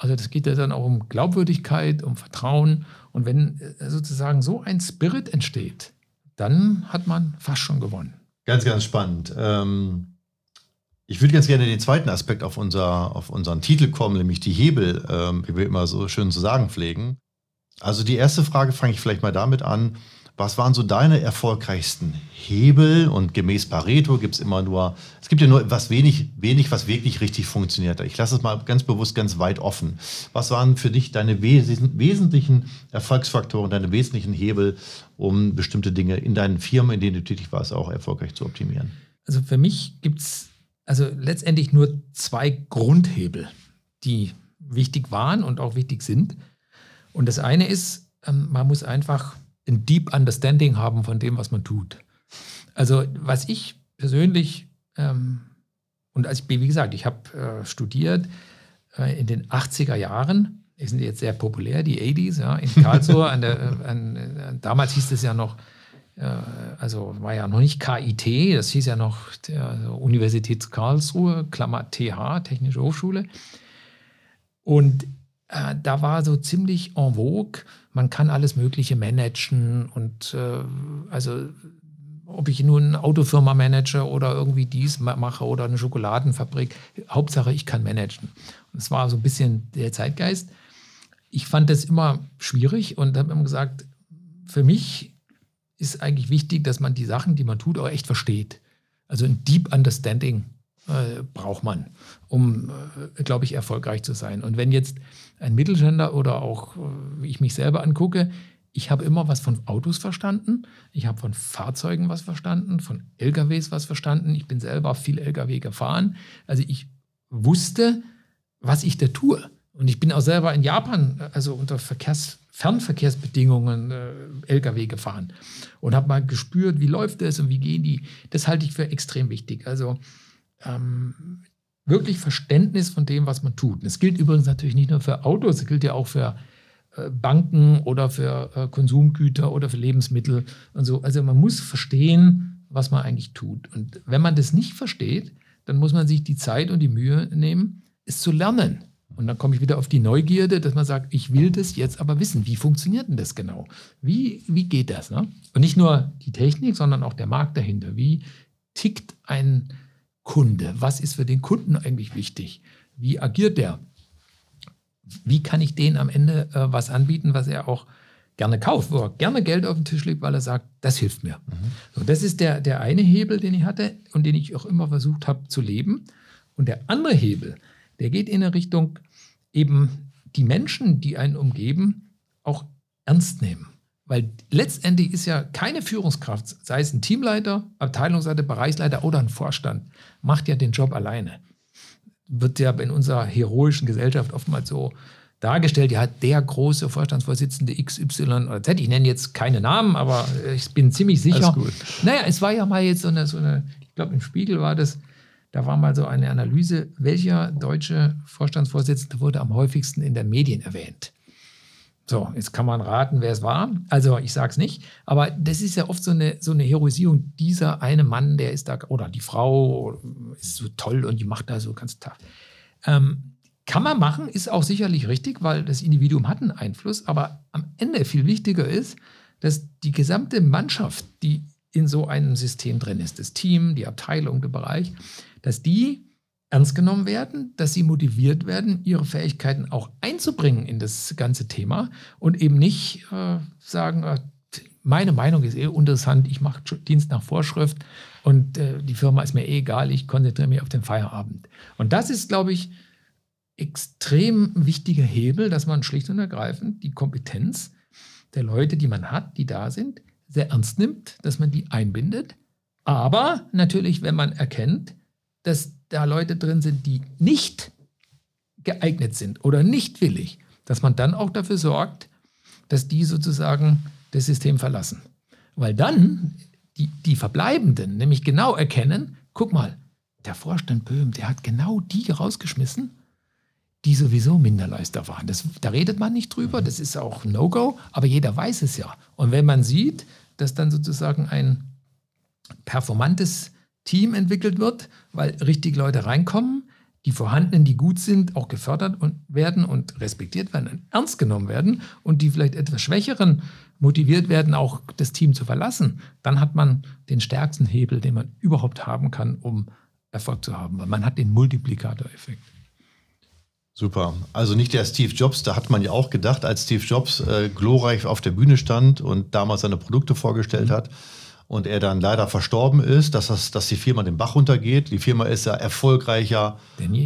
Also das geht ja dann auch um Glaubwürdigkeit, um Vertrauen. Und wenn äh, sozusagen so ein Spirit entsteht, dann hat man fast schon gewonnen. Ganz, ganz spannend. Ähm, ich würde ganz gerne den zweiten Aspekt auf, unser, auf unseren Titel kommen, nämlich die Hebel, ähm, wie wir immer so schön zu sagen pflegen. Also die erste Frage fange ich vielleicht mal damit an. Was waren so deine erfolgreichsten Hebel? Und gemäß Pareto gibt es immer nur, es gibt ja nur etwas wenig, wenig, was wirklich richtig funktioniert. Ich lasse es mal ganz bewusst ganz weit offen. Was waren für dich deine wes wesentlichen Erfolgsfaktoren, deine wesentlichen Hebel, um bestimmte Dinge in deinen Firmen, in denen du tätig warst, auch erfolgreich zu optimieren? Also für mich gibt es also letztendlich nur zwei Grundhebel, die wichtig waren und auch wichtig sind. Und das eine ist, ähm, man muss einfach ein Deep Understanding haben von dem, was man tut. Also was ich persönlich, ähm, und als ich, wie gesagt, ich habe äh, studiert äh, in den 80er Jahren, die sind jetzt sehr populär, die 80s, ja, in (laughs) Karlsruhe. an der, äh, an, äh, damals hieß es ja noch, äh, also war ja noch nicht KIT, das hieß ja noch der also Universität Karlsruhe, Klammer TH, Technische Hochschule. Und äh, da war so ziemlich en vogue, man kann alles Mögliche managen und äh, also ob ich nun eine Autofirma manage oder irgendwie dies mache oder eine Schokoladenfabrik, Hauptsache ich kann managen. Und es war so ein bisschen der Zeitgeist. Ich fand das immer schwierig und habe immer gesagt, für mich ist eigentlich wichtig, dass man die Sachen, die man tut, auch echt versteht. Also ein Deep Understanding äh, braucht man, um, äh, glaube ich, erfolgreich zu sein. Und wenn jetzt ein Mittelständler oder auch, äh, wie ich mich selber angucke, ich habe immer was von Autos verstanden, ich habe von Fahrzeugen was verstanden, von LKWs was verstanden. Ich bin selber viel LKW gefahren. Also ich wusste, was ich da tue. Und ich bin auch selber in Japan, also unter Verkehrs, Fernverkehrsbedingungen äh, LKW gefahren und habe mal gespürt, wie läuft das und wie gehen die. Das halte ich für extrem wichtig. Also ähm, wirklich Verständnis von dem, was man tut. Das gilt übrigens natürlich nicht nur für Autos, es gilt ja auch für äh, Banken oder für äh, Konsumgüter oder für Lebensmittel und so. Also man muss verstehen, was man eigentlich tut. Und wenn man das nicht versteht, dann muss man sich die Zeit und die Mühe nehmen, es zu lernen. Und dann komme ich wieder auf die Neugierde, dass man sagt, ich will das jetzt aber wissen. Wie funktioniert denn das genau? Wie, wie geht das? Ne? Und nicht nur die Technik, sondern auch der Markt dahinter. Wie tickt ein Kunde? Was ist für den Kunden eigentlich wichtig? Wie agiert der? wie kann ich denen am Ende äh, was anbieten, was er auch gerne kauft, wo er gerne Geld auf den Tisch legt, weil er sagt, das hilft mir. Mhm. So, das ist der, der eine Hebel, den ich hatte und den ich auch immer versucht habe zu leben. Und der andere Hebel, der geht in eine Richtung, eben die Menschen, die einen umgeben, auch ernst nehmen. Weil letztendlich ist ja keine Führungskraft, sei es ein Teamleiter, Abteilungsleiter, Bereichsleiter oder ein Vorstand, macht ja den Job alleine. Wird ja in unserer heroischen Gesellschaft oftmals so dargestellt, ja, der große Vorstandsvorsitzende XY oder Z, ich nenne jetzt keine Namen, aber ich bin ziemlich sicher. Alles gut. Naja, es war ja mal jetzt so eine, so eine ich glaube im Spiegel war das, da war mal so eine Analyse, welcher deutsche Vorstandsvorsitzende wurde am häufigsten in den Medien erwähnt. So, jetzt kann man raten, wer es war. Also ich sage es nicht, aber das ist ja oft so eine, so eine Heroisierung. Dieser eine Mann, der ist da, oder die Frau ist so toll und die macht da so ganz tough. Ähm, kann man machen, ist auch sicherlich richtig, weil das Individuum hat einen Einfluss. Aber am Ende viel wichtiger ist, dass die gesamte Mannschaft, die in so einem System drin ist, das Team, die Abteilung, der Bereich, dass die ernst genommen werden, dass sie motiviert werden, ihre Fähigkeiten auch einzubringen in das ganze Thema und eben nicht äh, sagen, äh, meine Meinung ist eh interessant, ich mache Dienst nach Vorschrift und äh, die Firma ist mir eh egal, ich konzentriere mich auf den Feierabend. Und das ist, glaube ich, extrem wichtiger Hebel, dass man schlicht und ergreifend die Kompetenz der Leute, die man hat, die da sind, sehr ernst nimmt, dass man die einbindet. Aber natürlich, wenn man erkennt, dass da Leute drin sind, die nicht geeignet sind oder nicht willig, dass man dann auch dafür sorgt, dass die sozusagen das System verlassen. Weil dann die, die Verbleibenden nämlich genau erkennen, guck mal, der Vorstand Böhm, der hat genau die rausgeschmissen, die sowieso Minderleister waren. Das, da redet man nicht drüber, das ist auch No-Go, aber jeder weiß es ja. Und wenn man sieht, dass dann sozusagen ein performantes Team entwickelt wird, weil richtig Leute reinkommen, die vorhandenen, die gut sind, auch gefördert und werden und respektiert werden und ernst genommen werden und die vielleicht etwas schwächeren motiviert werden, auch das Team zu verlassen, dann hat man den stärksten Hebel, den man überhaupt haben kann, um Erfolg zu haben, weil man hat den Multiplikatoreffekt. Super. Also nicht der Steve Jobs, da hat man ja auch gedacht, als Steve Jobs äh, glorreich auf der Bühne stand und damals seine Produkte vorgestellt mhm. hat und er dann leider verstorben ist, dass, das, dass die Firma den Bach runtergeht. Die Firma ist ja erfolgreicher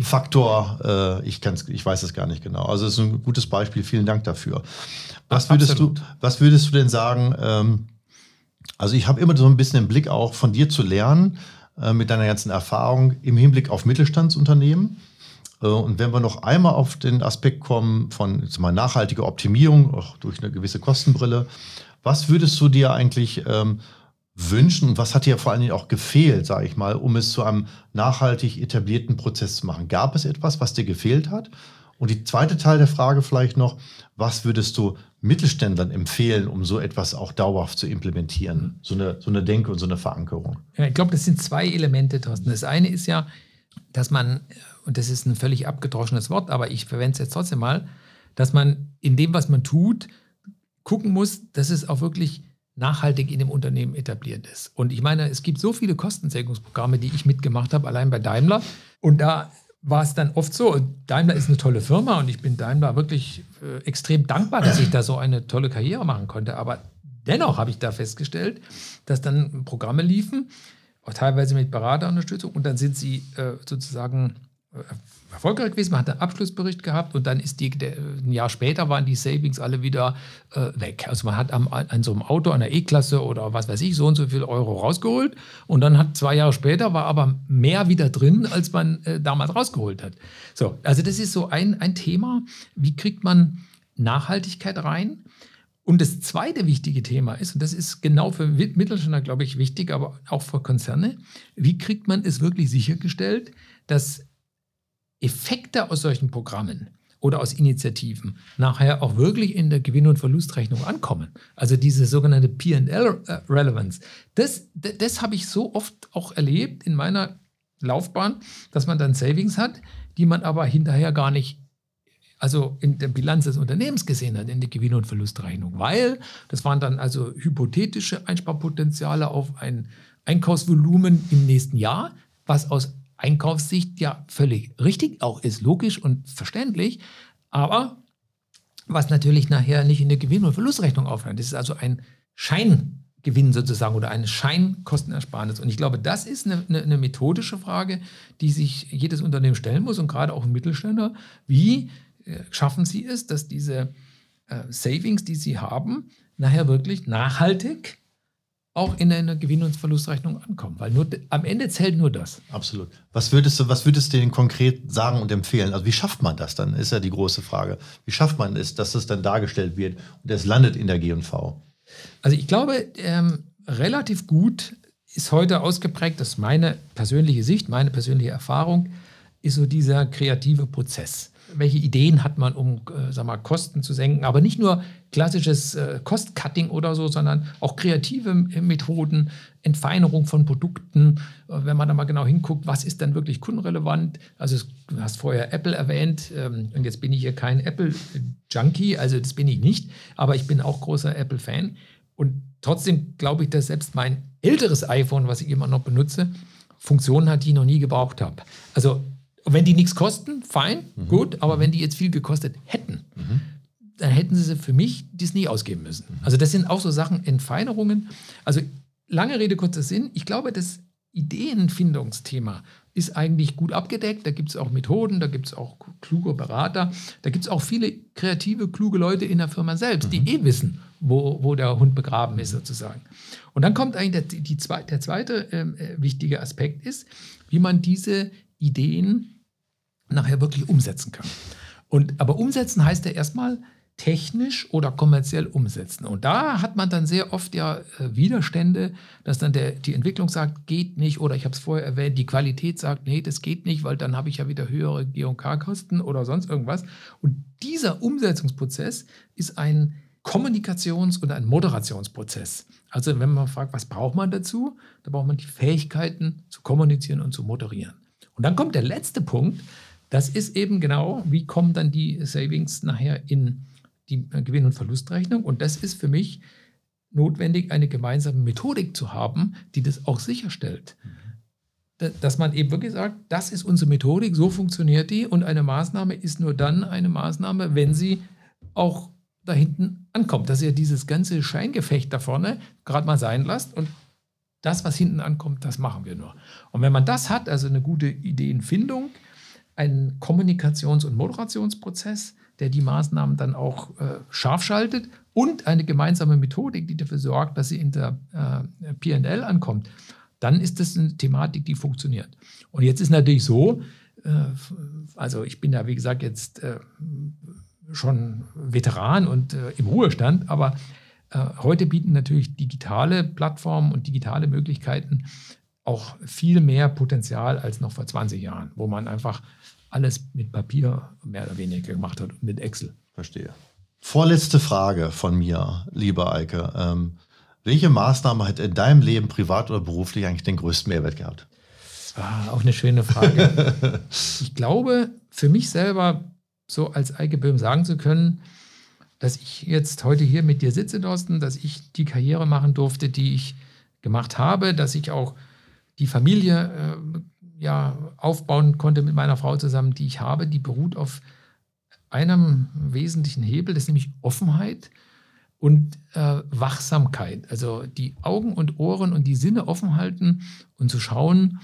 Faktor. Äh, ich, kann's, ich weiß es gar nicht genau. Also es ist ein gutes Beispiel. Vielen Dank dafür. Was würdest, du, was würdest du denn sagen? Ähm, also ich habe immer so ein bisschen den Blick auch von dir zu lernen äh, mit deiner ganzen Erfahrung im Hinblick auf Mittelstandsunternehmen. Äh, und wenn wir noch einmal auf den Aspekt kommen von mal, nachhaltiger Optimierung, auch durch eine gewisse Kostenbrille, was würdest du dir eigentlich ähm, wünschen und was hat dir vor allen Dingen auch gefehlt, sage ich mal, um es zu einem nachhaltig etablierten Prozess zu machen? Gab es etwas, was dir gefehlt hat? Und die zweite Teil der Frage vielleicht noch, was würdest du Mittelständlern empfehlen, um so etwas auch dauerhaft zu implementieren? So eine, so eine Denke und so eine Verankerung. Ja, ich glaube, das sind zwei Elemente, Thorsten. Das eine ist ja, dass man und das ist ein völlig abgedroschenes Wort, aber ich verwende es jetzt trotzdem mal, dass man in dem, was man tut, gucken muss, dass es auch wirklich nachhaltig in dem Unternehmen etabliert ist. Und ich meine, es gibt so viele Kostensenkungsprogramme, die ich mitgemacht habe, allein bei Daimler. Und da war es dann oft so, Daimler ist eine tolle Firma und ich bin Daimler wirklich äh, extrem dankbar, dass ich da so eine tolle Karriere machen konnte. Aber dennoch habe ich da festgestellt, dass dann Programme liefen, teilweise mit Beraterunterstützung und dann sind sie äh, sozusagen erfolgreich gewesen. Man hat einen Abschlussbericht gehabt und dann ist die, der, ein Jahr später waren die Savings alle wieder äh, weg. Also man hat am, an so einem Auto, einer E-Klasse oder was weiß ich, so und so viel Euro rausgeholt und dann hat zwei Jahre später war aber mehr wieder drin, als man äh, damals rausgeholt hat. So, also das ist so ein, ein Thema. Wie kriegt man Nachhaltigkeit rein? Und das zweite wichtige Thema ist, und das ist genau für Mittelständler, glaube ich, wichtig, aber auch für Konzerne, wie kriegt man es wirklich sichergestellt, dass Effekte aus solchen Programmen oder aus Initiativen nachher auch wirklich in der Gewinn- und Verlustrechnung ankommen. Also diese sogenannte PL-Relevance. Das, das, das habe ich so oft auch erlebt in meiner Laufbahn, dass man dann Savings hat, die man aber hinterher gar nicht also in der Bilanz des Unternehmens gesehen hat, in der Gewinn- und Verlustrechnung, weil das waren dann also hypothetische Einsparpotenziale auf ein Einkaufsvolumen im nächsten Jahr, was aus Einkaufssicht ja völlig richtig auch ist, logisch und verständlich. aber was natürlich nachher nicht in der Gewinn- und Verlustrechnung aufhört. Das ist also ein Scheingewinn sozusagen oder eine Scheinkostenersparnis. Und ich glaube, das ist eine, eine, eine, methodische Frage, die sich jedes Unternehmen stellen muss und gerade auch ein Mittelständler. Wie äh, schaffen sie es, dass diese äh, Savings, die sie haben, nachher wirklich nachhaltig auch in einer Gewinn- und Verlustrechnung ankommen. Weil nur, am Ende zählt nur das. Absolut. Was würdest du, was würdest du denn konkret sagen und empfehlen? Also wie schafft man das dann, ist ja die große Frage. Wie schafft man es, dass es dann dargestellt wird und es landet in der G&V? Also ich glaube, ähm, relativ gut ist heute ausgeprägt, dass meine persönliche Sicht, meine persönliche Erfahrung, ist so dieser kreative Prozess welche Ideen hat man, um äh, sag mal, Kosten zu senken. Aber nicht nur klassisches äh, Cost-Cutting oder so, sondern auch kreative äh, Methoden, Entfeinerung von Produkten. Äh, wenn man da mal genau hinguckt, was ist dann wirklich kundenrelevant? Also du hast vorher Apple erwähnt ähm, und jetzt bin ich hier kein Apple-Junkie, also das bin ich nicht, aber ich bin auch großer Apple-Fan. Und trotzdem glaube ich, dass selbst mein älteres iPhone, was ich immer noch benutze, Funktionen hat, die ich noch nie gebraucht habe. Also wenn die nichts kosten, fein, mhm. gut, aber wenn die jetzt viel gekostet hätten, mhm. dann hätten sie für mich das nie ausgeben müssen. Mhm. Also das sind auch so Sachen, Entfeinerungen. Also lange Rede, kurzer Sinn. Ich glaube, das Ideenfindungsthema ist eigentlich gut abgedeckt. Da gibt es auch Methoden, da gibt es auch kluge Berater, da gibt es auch viele kreative, kluge Leute in der Firma selbst, die mhm. eh wissen, wo, wo der Hund begraben ist sozusagen. Und dann kommt eigentlich der, die, der zweite ähm, äh, wichtige Aspekt ist, wie man diese Ideen nachher wirklich umsetzen kann. Und, aber umsetzen heißt ja erstmal technisch oder kommerziell umsetzen. Und da hat man dann sehr oft ja äh, Widerstände, dass dann der, die Entwicklung sagt, geht nicht, oder ich habe es vorher erwähnt, die Qualität sagt, nee, das geht nicht, weil dann habe ich ja wieder höhere G&K-Kosten oder sonst irgendwas. Und dieser Umsetzungsprozess ist ein Kommunikations- und ein Moderationsprozess. Also wenn man fragt, was braucht man dazu, da braucht man die Fähigkeiten zu kommunizieren und zu moderieren. Und dann kommt der letzte Punkt, das ist eben genau, wie kommen dann die Savings nachher in die äh, Gewinn- und Verlustrechnung. Und das ist für mich notwendig, eine gemeinsame Methodik zu haben, die das auch sicherstellt. Dass man eben wirklich sagt, das ist unsere Methodik, so funktioniert die und eine Maßnahme ist nur dann eine Maßnahme, wenn sie auch da hinten ankommt. Dass ihr dieses ganze Scheingefecht da vorne gerade mal sein lasst und das, was hinten ankommt, das machen wir nur. Und wenn man das hat, also eine gute Ideenfindung, einen Kommunikations- und Moderationsprozess, der die Maßnahmen dann auch äh, scharf schaltet und eine gemeinsame Methodik, die dafür sorgt, dass sie in der äh, PL ankommt, dann ist das eine Thematik, die funktioniert. Und jetzt ist natürlich so, äh, also ich bin ja, wie gesagt, jetzt äh, schon Veteran und äh, im Ruhestand, aber äh, heute bieten natürlich digitale Plattformen und digitale Möglichkeiten auch viel mehr Potenzial als noch vor 20 Jahren, wo man einfach alles mit Papier mehr oder weniger gemacht hat und mit Excel. Verstehe. Vorletzte Frage von mir, lieber Eike. Ähm, welche Maßnahme hat in deinem Leben privat oder beruflich eigentlich den größten Mehrwert gehabt? Ah, auch eine schöne Frage. (laughs) ich glaube, für mich selber so als Eike Böhm sagen zu können, dass ich jetzt heute hier mit dir sitze, Thorsten, dass ich die Karriere machen durfte, die ich gemacht habe, dass ich auch die Familie äh, ja, aufbauen konnte mit meiner Frau zusammen, die ich habe, die beruht auf einem wesentlichen Hebel, das ist nämlich Offenheit und äh, Wachsamkeit. Also die Augen und Ohren und die Sinne offen halten und zu schauen,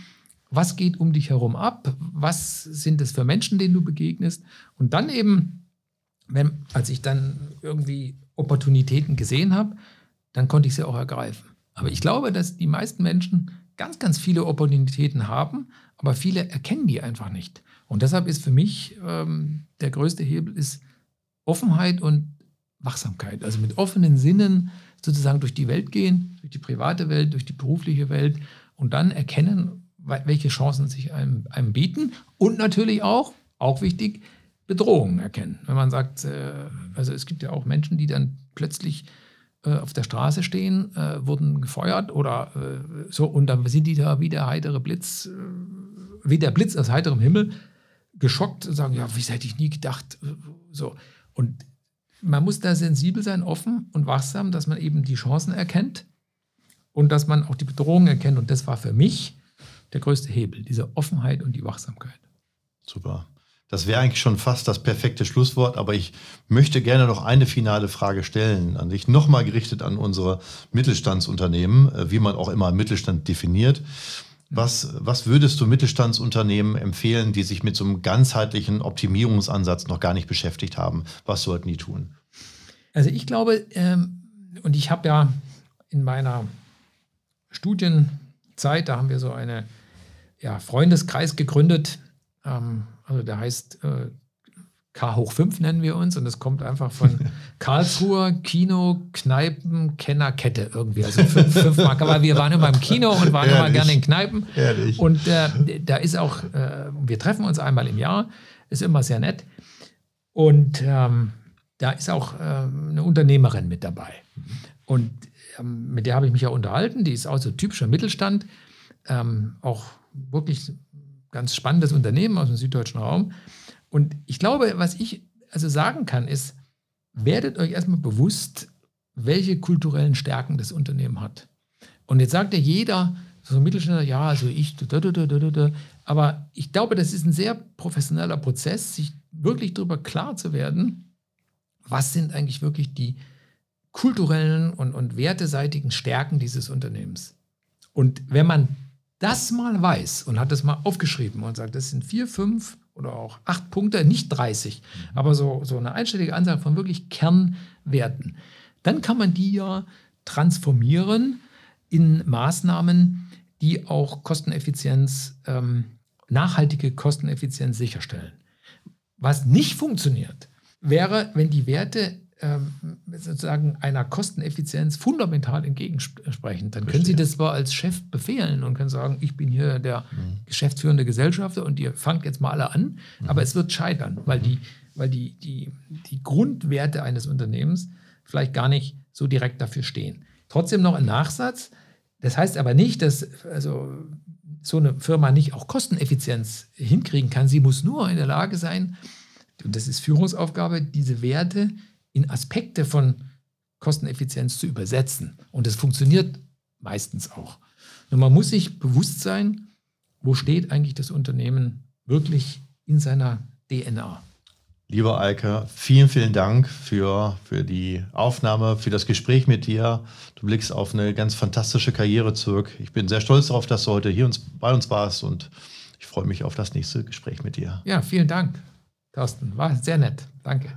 was geht um dich herum ab, was sind es für Menschen, denen du begegnest. Und dann eben, wenn, als ich dann irgendwie Opportunitäten gesehen habe, dann konnte ich sie auch ergreifen. Aber ich glaube, dass die meisten Menschen ganz, ganz viele Opportunitäten haben, aber viele erkennen die einfach nicht. Und deshalb ist für mich ähm, der größte Hebel ist Offenheit und Wachsamkeit. Also mit offenen Sinnen sozusagen durch die Welt gehen, durch die private Welt, durch die berufliche Welt und dann erkennen, welche Chancen sich einem, einem bieten und natürlich auch, auch wichtig, Bedrohungen erkennen. Wenn man sagt, äh, also es gibt ja auch Menschen, die dann plötzlich äh, auf der Straße stehen, äh, wurden gefeuert oder äh, so und dann sind die da wie der heitere Blitz, äh, wie der Blitz aus heiterem Himmel, geschockt und sagen, ja, wie hätte ich nie gedacht, äh, so. Und man muss da sensibel sein, offen und wachsam, dass man eben die Chancen erkennt und dass man auch die Bedrohungen erkennt. Und das war für mich der größte Hebel, diese Offenheit und die Wachsamkeit. Super. Das wäre eigentlich schon fast das perfekte Schlusswort, aber ich möchte gerne noch eine finale Frage stellen, an dich nochmal gerichtet an unsere Mittelstandsunternehmen, äh, wie man auch immer Mittelstand definiert. Was, was würdest du Mittelstandsunternehmen empfehlen, die sich mit so einem ganzheitlichen Optimierungsansatz noch gar nicht beschäftigt haben? Was sollten die tun? Also ich glaube, ähm, und ich habe ja in meiner Studienzeit, da haben wir so einen ja, Freundeskreis gegründet. Ähm, also der heißt äh, K hoch 5 nennen wir uns und das kommt einfach von (laughs) Karlsruher Kino, Kneipen, Kenner, Kette irgendwie. Also fünf, fünf Mark. Aber wir waren immer im Kino und waren Ehrlich. immer gerne in Kneipen. Ehrlich. Und äh, da ist auch, äh, wir treffen uns einmal im Jahr, ist immer sehr nett. Und ähm, da ist auch äh, eine Unternehmerin mit dabei. Und ähm, mit der habe ich mich ja unterhalten. Die ist auch so typischer Mittelstand. Ähm, auch wirklich ganz spannendes Unternehmen aus dem süddeutschen Raum. Und ich glaube, was ich also sagen kann, ist, werdet euch erstmal bewusst, welche kulturellen Stärken das Unternehmen hat. Und jetzt sagt ja jeder, so ein Mittelständler, ja, also ich, aber ich glaube, das ist ein sehr professioneller Prozess, sich wirklich darüber klar zu werden, was sind eigentlich wirklich die kulturellen und, und werteseitigen Stärken dieses Unternehmens. Und wenn man das mal weiß und hat das mal aufgeschrieben und sagt, das sind vier, fünf oder auch acht Punkte, nicht 30, aber so, so eine einstellige Anzahl von wirklich Kernwerten. Dann kann man die ja transformieren in Maßnahmen, die auch Kosteneffizienz, ähm, nachhaltige Kosteneffizienz sicherstellen. Was nicht funktioniert, wäre, wenn die Werte sozusagen einer Kosteneffizienz fundamental entgegensprechen. Dann können Sie das zwar als Chef befehlen und können sagen, ich bin hier der mhm. geschäftsführende Gesellschafter und ihr fangt jetzt mal alle an, mhm. aber es wird scheitern, weil, die, weil die, die, die Grundwerte eines Unternehmens vielleicht gar nicht so direkt dafür stehen. Trotzdem noch ein Nachsatz. Das heißt aber nicht, dass also so eine Firma nicht auch Kosteneffizienz hinkriegen kann. Sie muss nur in der Lage sein, und das ist Führungsaufgabe, diese Werte in Aspekte von Kosteneffizienz zu übersetzen. Und das funktioniert meistens auch. Nur man muss sich bewusst sein, wo steht eigentlich das Unternehmen wirklich in seiner DNA. Lieber Eike, vielen, vielen Dank für, für die Aufnahme, für das Gespräch mit dir. Du blickst auf eine ganz fantastische Karriere zurück. Ich bin sehr stolz darauf, dass du heute hier uns, bei uns warst und ich freue mich auf das nächste Gespräch mit dir. Ja, vielen Dank, Thorsten. War sehr nett. Danke.